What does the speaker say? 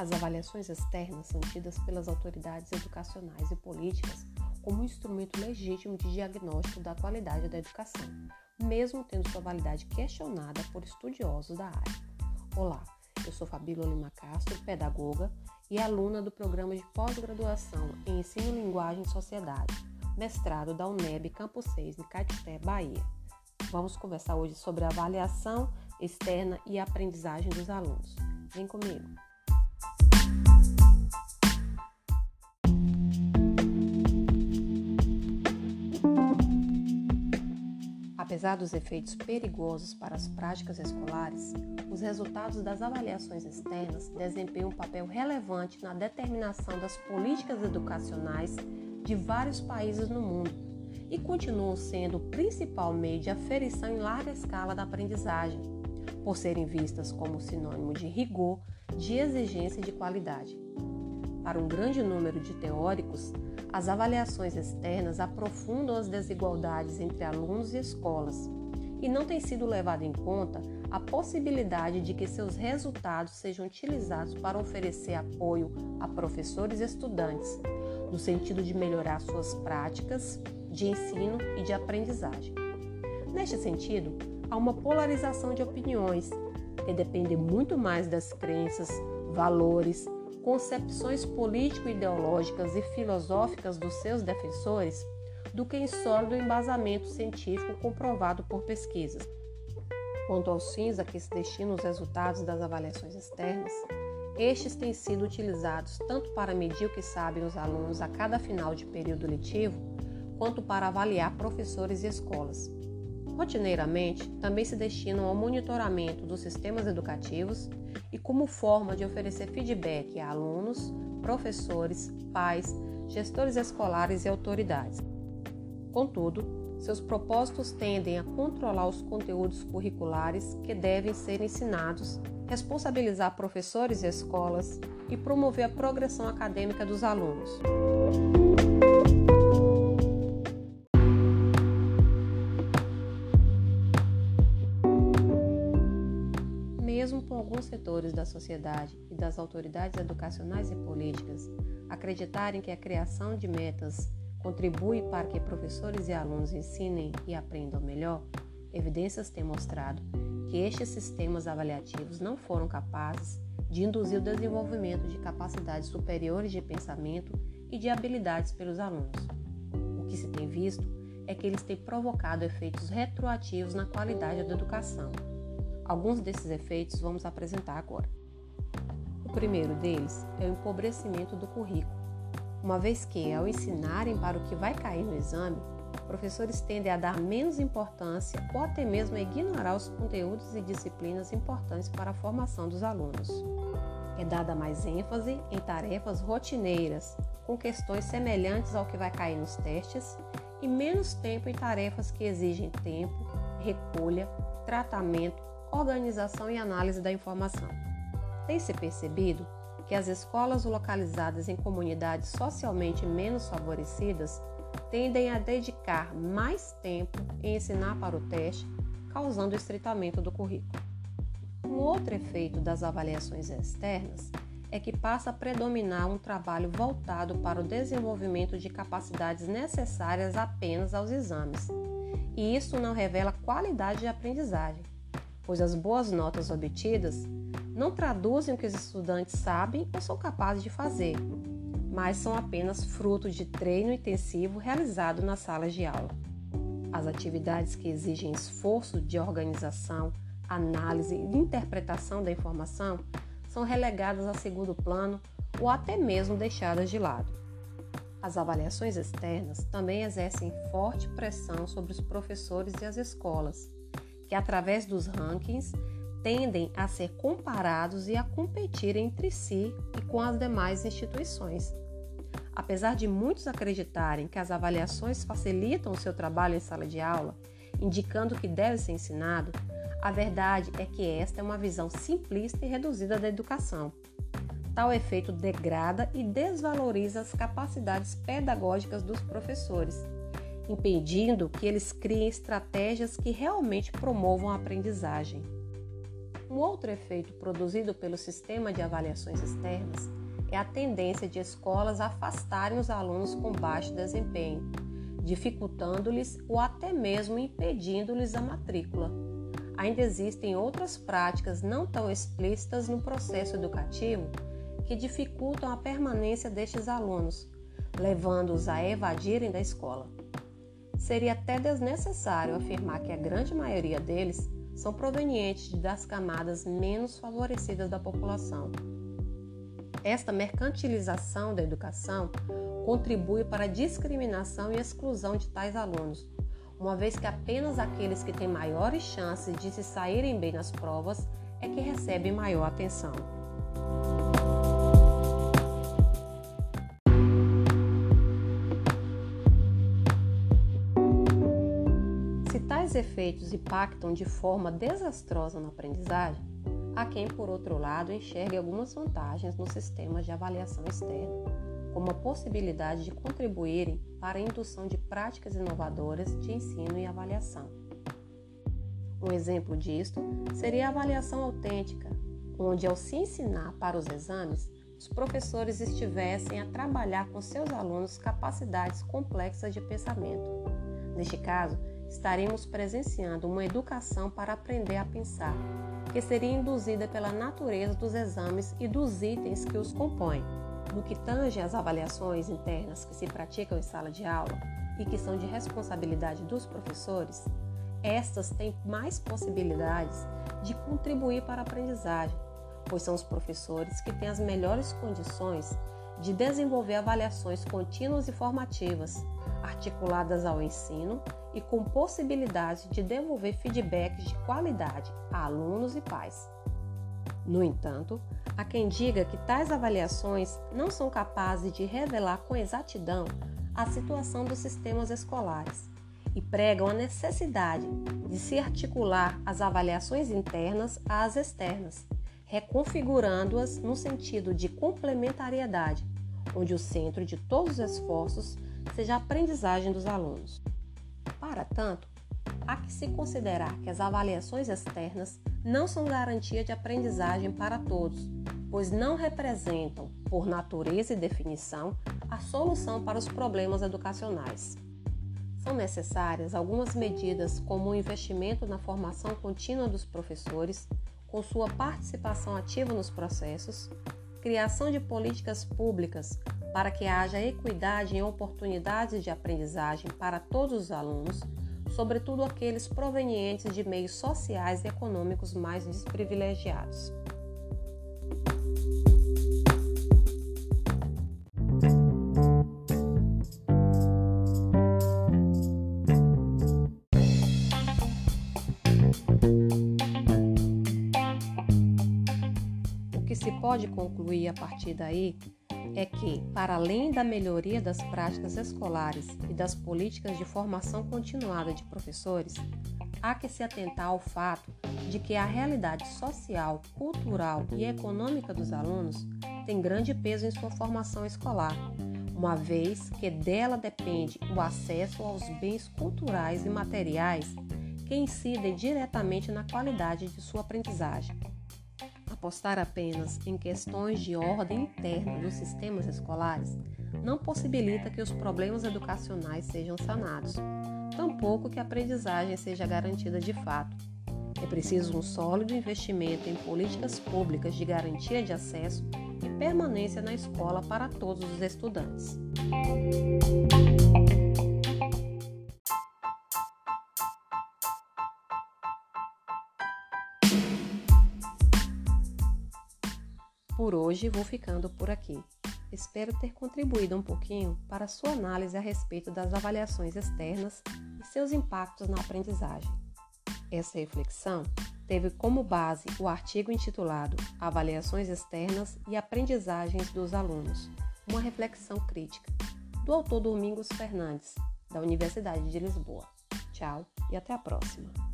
As avaliações externas são tidas pelas autoridades educacionais e políticas como um instrumento legítimo de diagnóstico da qualidade da educação, mesmo tendo sua validade questionada por estudiosos da área. Olá, eu sou Fabíola Lima Castro, pedagoga e aluna do programa de pós-graduação em Ensino, Linguagem e Sociedade, mestrado da UNEB Campus 6, em Caeté, Bahia. Vamos conversar hoje sobre avaliação externa e aprendizagem dos alunos. Vem comigo! Apesar dos efeitos perigosos para as práticas escolares, os resultados das avaliações externas desempenham um papel relevante na determinação das políticas educacionais de vários países no mundo e continuam sendo o principal meio de aferição em larga escala da aprendizagem, por serem vistas como sinônimo de rigor, de exigência e de qualidade. Para um grande número de teóricos, as avaliações externas aprofundam as desigualdades entre alunos e escolas e não tem sido levado em conta a possibilidade de que seus resultados sejam utilizados para oferecer apoio a professores e estudantes, no sentido de melhorar suas práticas de ensino e de aprendizagem. Neste sentido, há uma polarização de opiniões que depende muito mais das crenças, valores, concepções político-ideológicas e filosóficas dos seus defensores do que em sólido embasamento científico comprovado por pesquisas. Quanto aos fins a que se destinam os resultados das avaliações externas, estes têm sido utilizados tanto para medir o que sabem os alunos a cada final de período letivo, quanto para avaliar professores e escolas. Rotineiramente, também se destinam ao monitoramento dos sistemas educativos e como forma de oferecer feedback a alunos, professores, pais, gestores escolares e autoridades. Contudo, seus propósitos tendem a controlar os conteúdos curriculares que devem ser ensinados, responsabilizar professores e escolas e promover a progressão acadêmica dos alunos. Alguns setores da sociedade e das autoridades educacionais e políticas acreditarem que a criação de metas contribui para que professores e alunos ensinem e aprendam melhor, evidências têm mostrado que estes sistemas avaliativos não foram capazes de induzir o desenvolvimento de capacidades superiores de pensamento e de habilidades pelos alunos. O que se tem visto é que eles têm provocado efeitos retroativos na qualidade da educação Alguns desses efeitos vamos apresentar agora. O primeiro deles é o empobrecimento do currículo, uma vez que, ao ensinarem para o que vai cair no exame, professores tendem a dar menos importância ou até mesmo a ignorar os conteúdos e disciplinas importantes para a formação dos alunos. É dada mais ênfase em tarefas rotineiras, com questões semelhantes ao que vai cair nos testes, e menos tempo em tarefas que exigem tempo, recolha, tratamento organização e análise da informação. Tem-se percebido que as escolas localizadas em comunidades socialmente menos favorecidas tendem a dedicar mais tempo em ensinar para o teste, causando estreitamento do currículo. Um outro efeito das avaliações externas é que passa a predominar um trabalho voltado para o desenvolvimento de capacidades necessárias apenas aos exames, e isso não revela qualidade de aprendizagem, pois as boas notas obtidas não traduzem o que os estudantes sabem ou são capazes de fazer, mas são apenas fruto de treino intensivo realizado nas salas de aula. As atividades que exigem esforço de organização, análise e interpretação da informação são relegadas a segundo plano ou até mesmo deixadas de lado. As avaliações externas também exercem forte pressão sobre os professores e as escolas, que, através dos rankings, tendem a ser comparados e a competir entre si e com as demais instituições. Apesar de muitos acreditarem que as avaliações facilitam o seu trabalho em sala de aula, indicando que deve ser ensinado, a verdade é que esta é uma visão simplista e reduzida da educação. Tal efeito degrada e desvaloriza as capacidades pedagógicas dos professores impedindo que eles criem estratégias que realmente promovam a aprendizagem. Um outro efeito produzido pelo sistema de avaliações externas é a tendência de escolas afastarem os alunos com baixo desempenho, dificultando-lhes ou até mesmo impedindo-lhes a matrícula. Ainda existem outras práticas não tão explícitas no processo educativo que dificultam a permanência destes alunos, levando-os a evadirem da escola. Seria até desnecessário afirmar que a grande maioria deles são provenientes das camadas menos favorecidas da população. Esta mercantilização da educação contribui para a discriminação e exclusão de tais alunos, uma vez que apenas aqueles que têm maiores chances de se saírem bem nas provas é que recebem maior atenção. Efeitos impactam de forma desastrosa na aprendizagem, há quem, por outro lado, enxergue algumas vantagens no sistema de avaliação externa como a possibilidade de contribuírem para a indução de práticas inovadoras de ensino e avaliação. Um exemplo disto seria a avaliação autêntica, onde, ao se ensinar para os exames, os professores estivessem a trabalhar com seus alunos capacidades complexas de pensamento. Neste caso, estaríamos presenciando uma educação para aprender a pensar, que seria induzida pela natureza dos exames e dos itens que os compõem. No que tange às avaliações internas que se praticam em sala de aula e que são de responsabilidade dos professores, estas têm mais possibilidades de contribuir para a aprendizagem, pois são os professores que têm as melhores condições de desenvolver avaliações contínuas e formativas, articuladas ao ensino e com possibilidade de devolver feedbacks de qualidade a alunos e pais. No entanto, há quem diga que tais avaliações não são capazes de revelar com exatidão a situação dos sistemas escolares e pregam a necessidade de se articular as avaliações internas às externas, reconfigurando-as no sentido de complementariedade, onde o centro de todos os esforços seja a aprendizagem dos alunos. Para tanto, há que se considerar que as avaliações externas não são garantia de aprendizagem para todos, pois não representam, por natureza e definição, a solução para os problemas educacionais. São necessárias algumas medidas, como o investimento na formação contínua dos professores, com sua participação ativa nos processos, criação de políticas públicas para que haja equidade em oportunidades de aprendizagem para todos os alunos sobretudo aqueles provenientes de meios sociais e econômicos mais desprivilegiados. Que se pode concluir a partir daí é que, para além da melhoria das práticas escolares e das políticas de formação continuada de professores, há que se atentar ao fato de que a realidade social, cultural e econômica dos alunos tem grande peso em sua formação escolar, uma vez que dela depende o acesso aos bens culturais e materiais que incidem diretamente na qualidade de sua aprendizagem apostar apenas em questões de ordem interna dos sistemas escolares não possibilita que os problemas educacionais sejam sanados, tampouco que a aprendizagem seja garantida de fato. É preciso um sólido investimento em políticas públicas de garantia de acesso e permanência na escola para todos os estudantes. Por hoje vou ficando por aqui. Espero ter contribuído um pouquinho para sua análise a respeito das avaliações externas e seus impactos na aprendizagem. Essa reflexão teve como base o artigo intitulado Avaliações Externas e Aprendizagens dos Alunos Uma Reflexão Crítica, do autor Domingos Fernandes, da Universidade de Lisboa. Tchau e até a próxima!